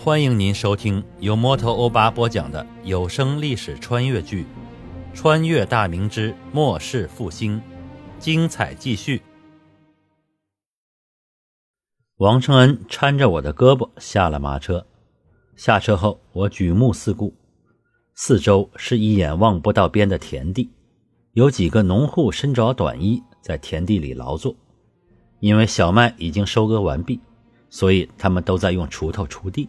欢迎您收听由摩托欧巴播讲的有声历史穿越剧《穿越大明之末世复兴》，精彩继续。王承恩搀着我的胳膊下了马车，下车后我举目四顾，四周是一眼望不到边的田地，有几个农户身着短衣在田地里劳作，因为小麦已经收割完毕，所以他们都在用锄头锄地。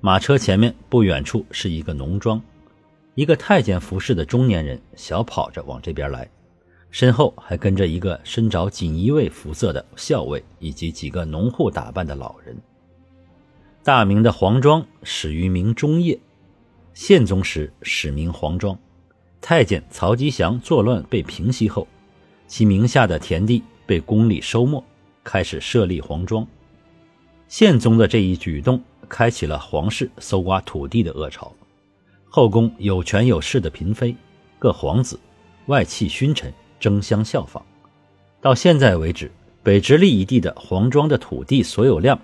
马车前面不远处是一个农庄，一个太监服饰的中年人小跑着往这边来，身后还跟着一个身着锦衣卫服色的校尉以及几个农户打扮的老人。大明的黄庄始于明中叶，宪宗时始名黄庄。太监曹吉祥作乱被平息后，其名下的田地被宫里收没，开始设立黄庄。宪宗的这一举动。开启了皇室搜刮土地的恶潮，后宫有权有势的嫔妃、各皇子、外戚勋臣争相效仿。到现在为止，北直隶一地的黄庄的土地所有量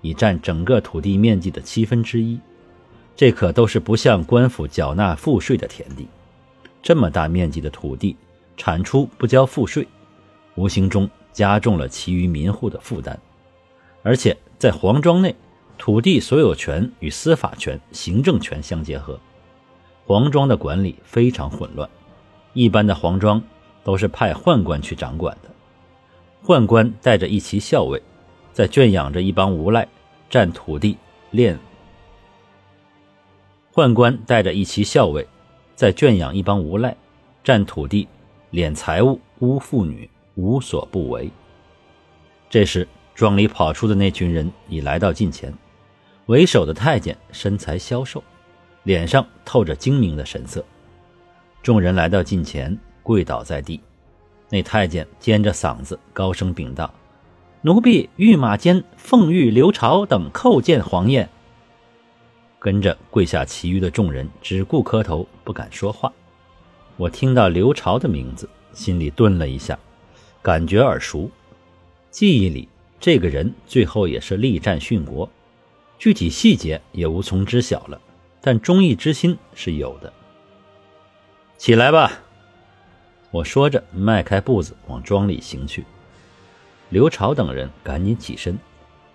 已占整个土地面积的七分之一，这可都是不向官府缴纳赋税的田地。这么大面积的土地产出不交赋税，无形中加重了其余民户的负担，而且在黄庄内。土地所有权与司法权、行政权相结合，黄庄的管理非常混乱。一般的黄庄都是派宦官去掌管的，宦官带着一旗校尉，在圈养着一帮无赖，占土地、敛。宦官带着一旗校尉，在圈养一帮无赖，占土地、敛财物、污妇女，无所不为。这时，庄里跑出的那群人已来到近前。为首的太监身材消瘦，脸上透着精明的神色。众人来到近前，跪倒在地。那太监尖着嗓子高声禀道：“奴婢御马监奉谕刘朝等叩见皇爷。”跟着跪下，其余的众人只顾磕头，不敢说话。我听到刘朝的名字，心里顿了一下，感觉耳熟。记忆里，这个人最后也是力战殉国。具体细节也无从知晓了，但忠义之心是有的。起来吧，我说着，迈开步子往庄里行去。刘朝等人赶紧起身，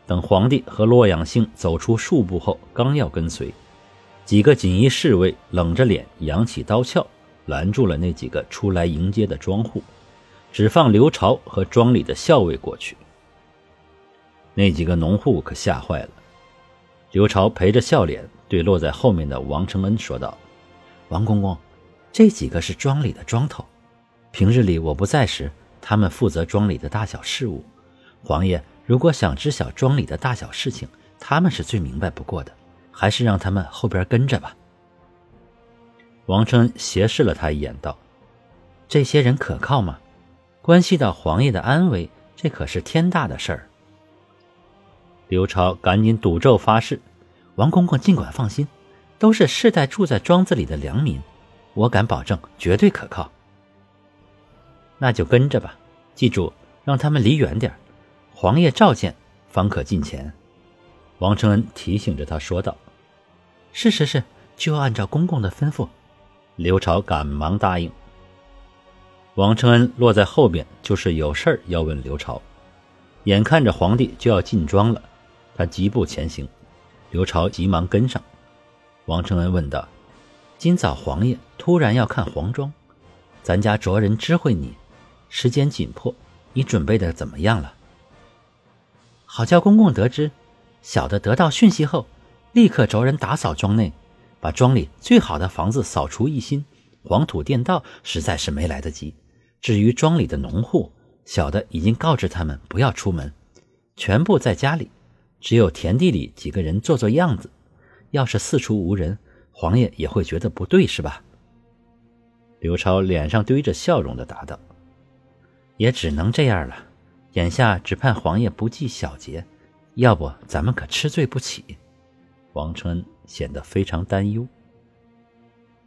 等皇帝和洛阳姓走出数步后，刚要跟随，几个锦衣侍卫冷着脸，扬起刀鞘，拦住了那几个出来迎接的庄户，只放刘朝和庄里的校尉过去。那几个农户可吓坏了。刘朝陪着笑脸对落在后面的王承恩说道：“王公公，这几个是庄里的庄头，平日里我不在时，他们负责庄里的大小事务。皇爷如果想知晓庄里的大小事情，他们是最明白不过的，还是让他们后边跟着吧。”王承斜视了他一眼，道：“这些人可靠吗？关系到皇爷的安危，这可是天大的事儿。”刘超赶紧赌咒发誓：“王公公尽管放心，都是世代住在庄子里的良民，我敢保证绝对可靠。”那就跟着吧，记住让他们离远点皇爷召见方可进前。”王承恩提醒着他说道。“是是是，就按照公公的吩咐。”刘朝赶忙答应。王承恩落在后边，就是有事儿要问刘朝。眼看着皇帝就要进庄了。他疾步前行，刘朝急忙跟上。王承恩问道：“今早皇爷突然要看黄庄，咱家着人知会你，时间紧迫，你准备的怎么样了？”好叫公公得知，小的得到讯息后，立刻着人打扫庄内，把庄里最好的房子扫除一新，黄土垫道实在是没来得及。至于庄里的农户，小的已经告知他们不要出门，全部在家里。只有田地里几个人做做样子，要是四处无人，黄爷也会觉得不对，是吧？刘超脸上堆着笑容的答道：“也只能这样了，眼下只盼黄爷不计小节，要不咱们可吃罪不起。”王承恩显得非常担忧。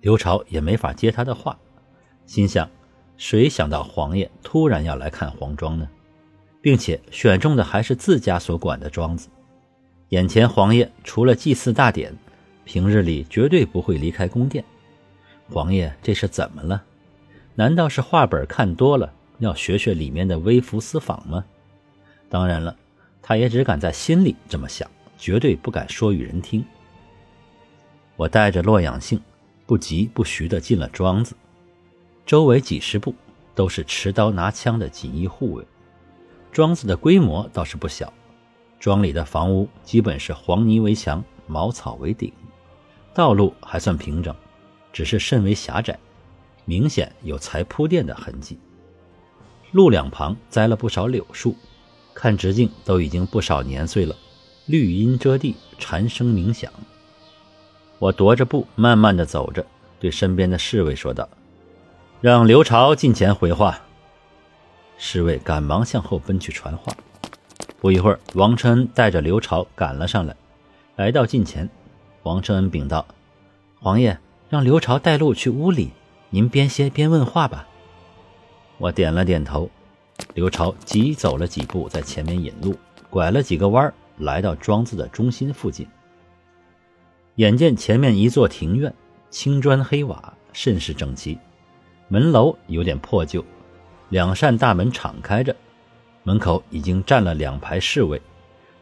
刘朝也没法接他的话，心想：谁想到黄爷突然要来看黄庄呢？并且选中的还是自家所管的庄子。眼前皇爷除了祭祀大典，平日里绝对不会离开宫殿。皇爷这是怎么了？难道是画本看多了，要学学里面的微服私访吗？当然了，他也只敢在心里这么想，绝对不敢说与人听。我带着洛阳性，不疾不徐地进了庄子，周围几十步都是持刀拿枪的锦衣护卫。庄子的规模倒是不小，庄里的房屋基本是黄泥围墙，茅草为顶，道路还算平整，只是甚为狭窄，明显有才铺垫的痕迹。路两旁栽了不少柳树。看直径都已经不少年岁了，绿荫遮地，蝉声鸣响。我踱着步，慢慢的走着，对身边的侍卫说道：“让刘朝近前回话。”侍卫赶忙向后奔去传话。不一会儿，王承恩带着刘朝赶了上来，来到近前。王承恩禀道：“皇爷让刘朝带路去屋里，您边歇边问话吧。”我点了点头。刘朝急走了几步，在前面引路，拐了几个弯儿来到庄子的中心附近。眼见前面一座庭院，青砖黑瓦，甚是整齐，门楼有点破旧，两扇大门敞开着，门口已经站了两排侍卫，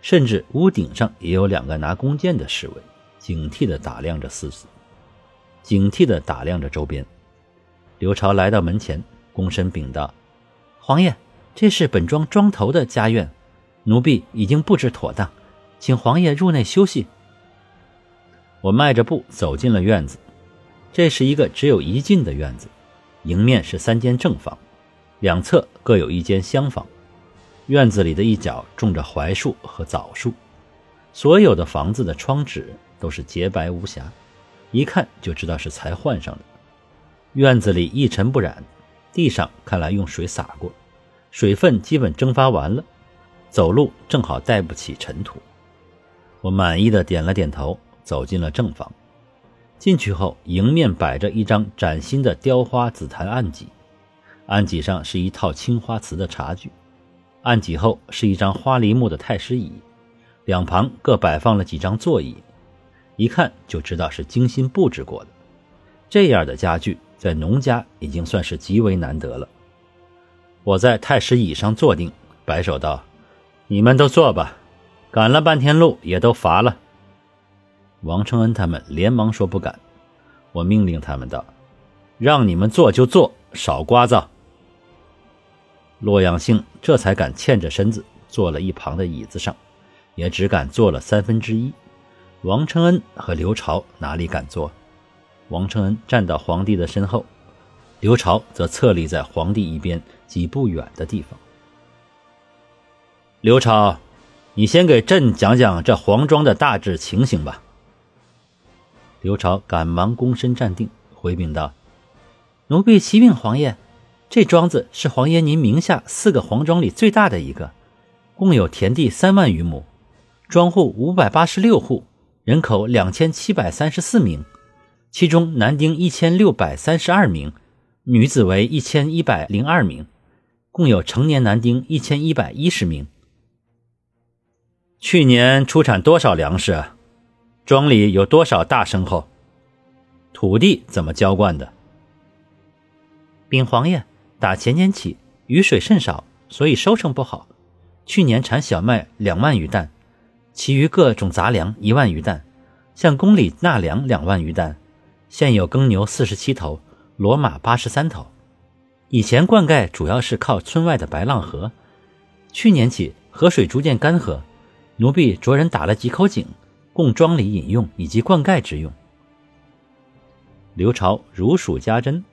甚至屋顶上也有两个拿弓箭的侍卫，警惕地打量着四子，警惕地打量着周边。刘朝来到门前，躬身禀道：“皇爷。”这是本庄庄头的家院，奴婢已经布置妥当，请皇爷入内休息。我迈着步走进了院子，这是一个只有一进的院子，迎面是三间正房，两侧各有一间厢房。院子里的一角种着槐树和枣树，所有的房子的窗纸都是洁白无瑕，一看就知道是才换上的。院子里一尘不染，地上看来用水洒过。水分基本蒸发完了，走路正好带不起尘土。我满意的点了点头，走进了正房。进去后，迎面摆着一张崭新的雕花紫檀案几，案几上是一套青花瓷的茶具，案几后是一张花梨木的太师椅，两旁各摆放了几张座椅，一看就知道是精心布置过的。这样的家具在农家已经算是极为难得了。我在太师椅上坐定，摆手道：“你们都坐吧，赶了半天路，也都乏了。”王承恩他们连忙说不敢。我命令他们道：“让你们坐就坐，少聒噪。”洛阳兴这才敢欠着身子坐了一旁的椅子上，也只敢坐了三分之一。王承恩和刘朝哪里敢坐？王承恩站到皇帝的身后。刘朝则侧立在皇帝一边几步远的地方。刘朝，你先给朕讲讲这黄庄的大致情形吧。刘朝赶忙躬身站定，回禀道：“奴婢启禀皇爷，这庄子是皇爷您名下四个黄庄里最大的一个，共有田地三万余亩，庄户五百八十六户，人口两千七百三十四名，其中男丁一千六百三十二名。”女子为一千一百零二名，共有成年男丁一千一百一十名。去年出产多少粮食？庄里有多少大牲口？土地怎么浇灌的？禀皇爷，打前年起雨水甚少，所以收成不好。去年产小麦两万余担，其余各种杂粮一万余担，向宫里纳粮两万余担。现有耕牛四十七头。骡马八十三头，以前灌溉主要是靠村外的白浪河，去年起河水逐渐干涸，奴婢着人打了几口井，供庄里饮用以及灌溉之用。刘朝如数家珍，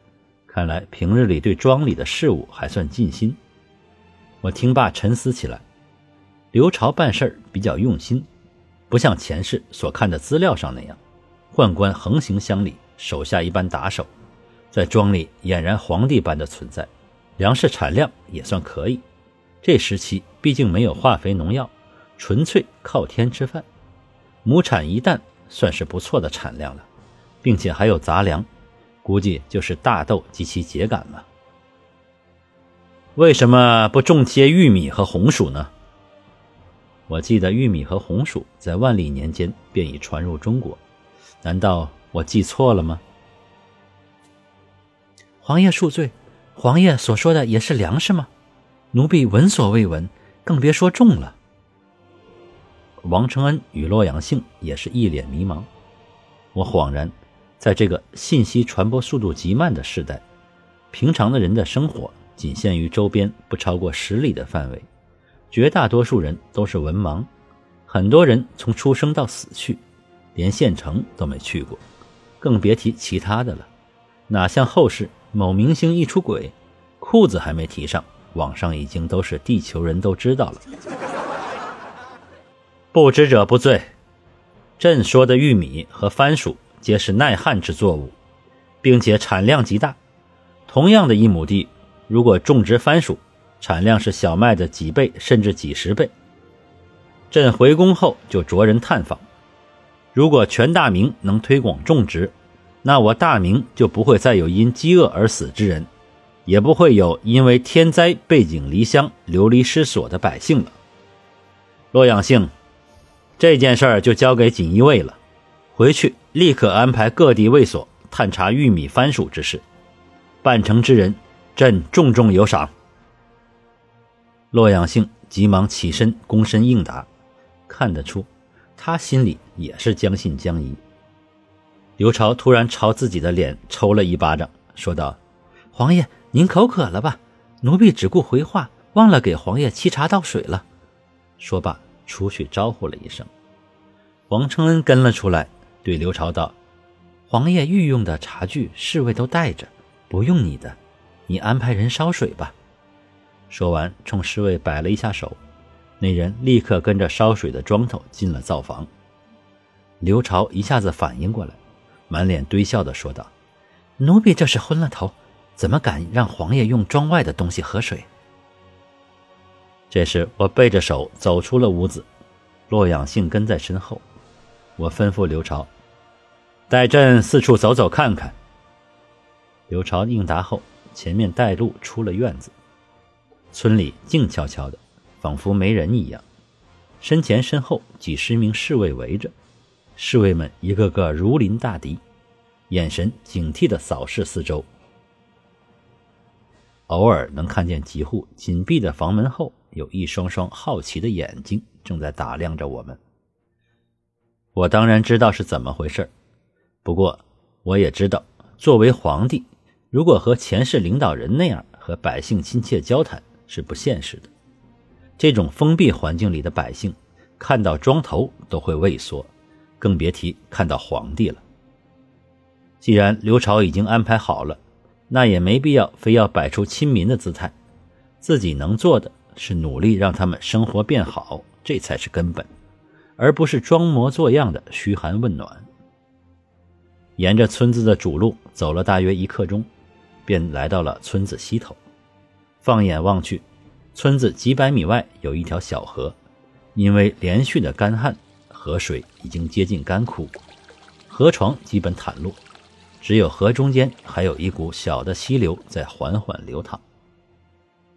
看来平日里对庄里的事务还算尽心。我听罢沉思起来，刘朝办事儿比较用心，不像前世所看的资料上那样，宦官横行乡里，手下一般打手。在庄里俨然皇帝般的存在，粮食产量也算可以。这时期毕竟没有化肥农药，纯粹靠天吃饭，亩产一担算是不错的产量了，并且还有杂粮，估计就是大豆及其秸秆了。为什么不种些玉米和红薯呢？我记得玉米和红薯在万历年间便已传入中国，难道我记错了吗？皇爷恕罪，皇爷所说的也是粮食吗？奴婢闻所未闻，更别说种了。王承恩与洛阳杏也是一脸迷茫。我恍然，在这个信息传播速度极慢的时代，平常的人的生活仅限于周边不超过十里的范围，绝大多数人都是文盲，很多人从出生到死去，连县城都没去过，更别提其他的了。哪像后世某明星一出轨，裤子还没提上，网上已经都是地球人都知道了。不知者不罪。朕说的玉米和番薯皆是耐旱之作物，并且产量极大。同样的一亩地，如果种植番薯，产量是小麦的几倍甚至几十倍。朕回宫后就着人探访，如果全大明能推广种植，那我大明就不会再有因饥饿而死之人，也不会有因为天灾背井离乡、流离失所的百姓了。洛阳姓。这件事儿就交给锦衣卫了，回去立刻安排各地卫所探查玉米、番薯之事，办成之人，朕重重有赏。洛阳兴急忙起身躬身应答，看得出他心里也是将信将疑。刘朝突然朝自己的脸抽了一巴掌，说道：“皇爷，您口渴了吧？奴婢只顾回话，忘了给皇爷沏茶倒水了。”说罢。出去招呼了一声，王承恩跟了出来，对刘朝道：“皇爷御用的茶具，侍卫都带着，不用你的，你安排人烧水吧。”说完，冲侍卫摆了一下手，那人立刻跟着烧水的庄头进了灶房。刘朝一下子反应过来，满脸堆笑的说道：“奴婢这是昏了头，怎么敢让皇爷用庄外的东西喝水？”这时，我背着手走出了屋子，洛阳信跟在身后。我吩咐刘朝：“带朕四处走走看看。”刘朝应答后，前面带路出了院子。村里静悄悄的，仿佛没人一样。身前身后几十名侍卫围着，侍卫们一个个如临大敌，眼神警惕地扫视四周。偶尔能看见几户紧闭的房门后。有一双双好奇的眼睛正在打量着我们。我当然知道是怎么回事，不过我也知道，作为皇帝，如果和前世领导人那样和百姓亲切交谈是不现实的。这种封闭环境里的百姓，看到庄头都会畏缩，更别提看到皇帝了。既然刘朝已经安排好了，那也没必要非要摆出亲民的姿态，自己能做的。是努力让他们生活变好，这才是根本，而不是装模作样的嘘寒问暖。沿着村子的主路走了大约一刻钟，便来到了村子西头。放眼望去，村子几百米外有一条小河，因为连续的干旱，河水已经接近干枯，河床基本袒露，只有河中间还有一股小的溪流在缓缓流淌。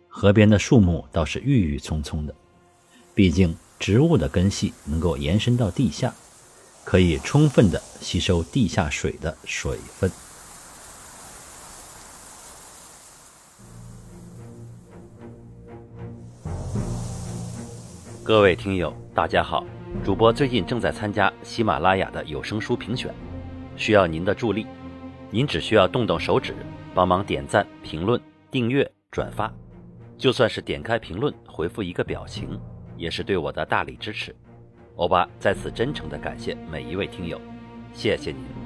河边的树木倒是郁郁葱葱的，毕竟植物的根系能够延伸到地下，可以充分的吸收地下水的水分。各位听友，大家好，主播最近正在参加喜马拉雅的有声书评选，需要您的助力，您只需要动动手指，帮忙点赞、评论、订阅、转发。就算是点开评论回复一个表情，也是对我的大力支持。欧巴在此真诚的感谢每一位听友，谢谢您。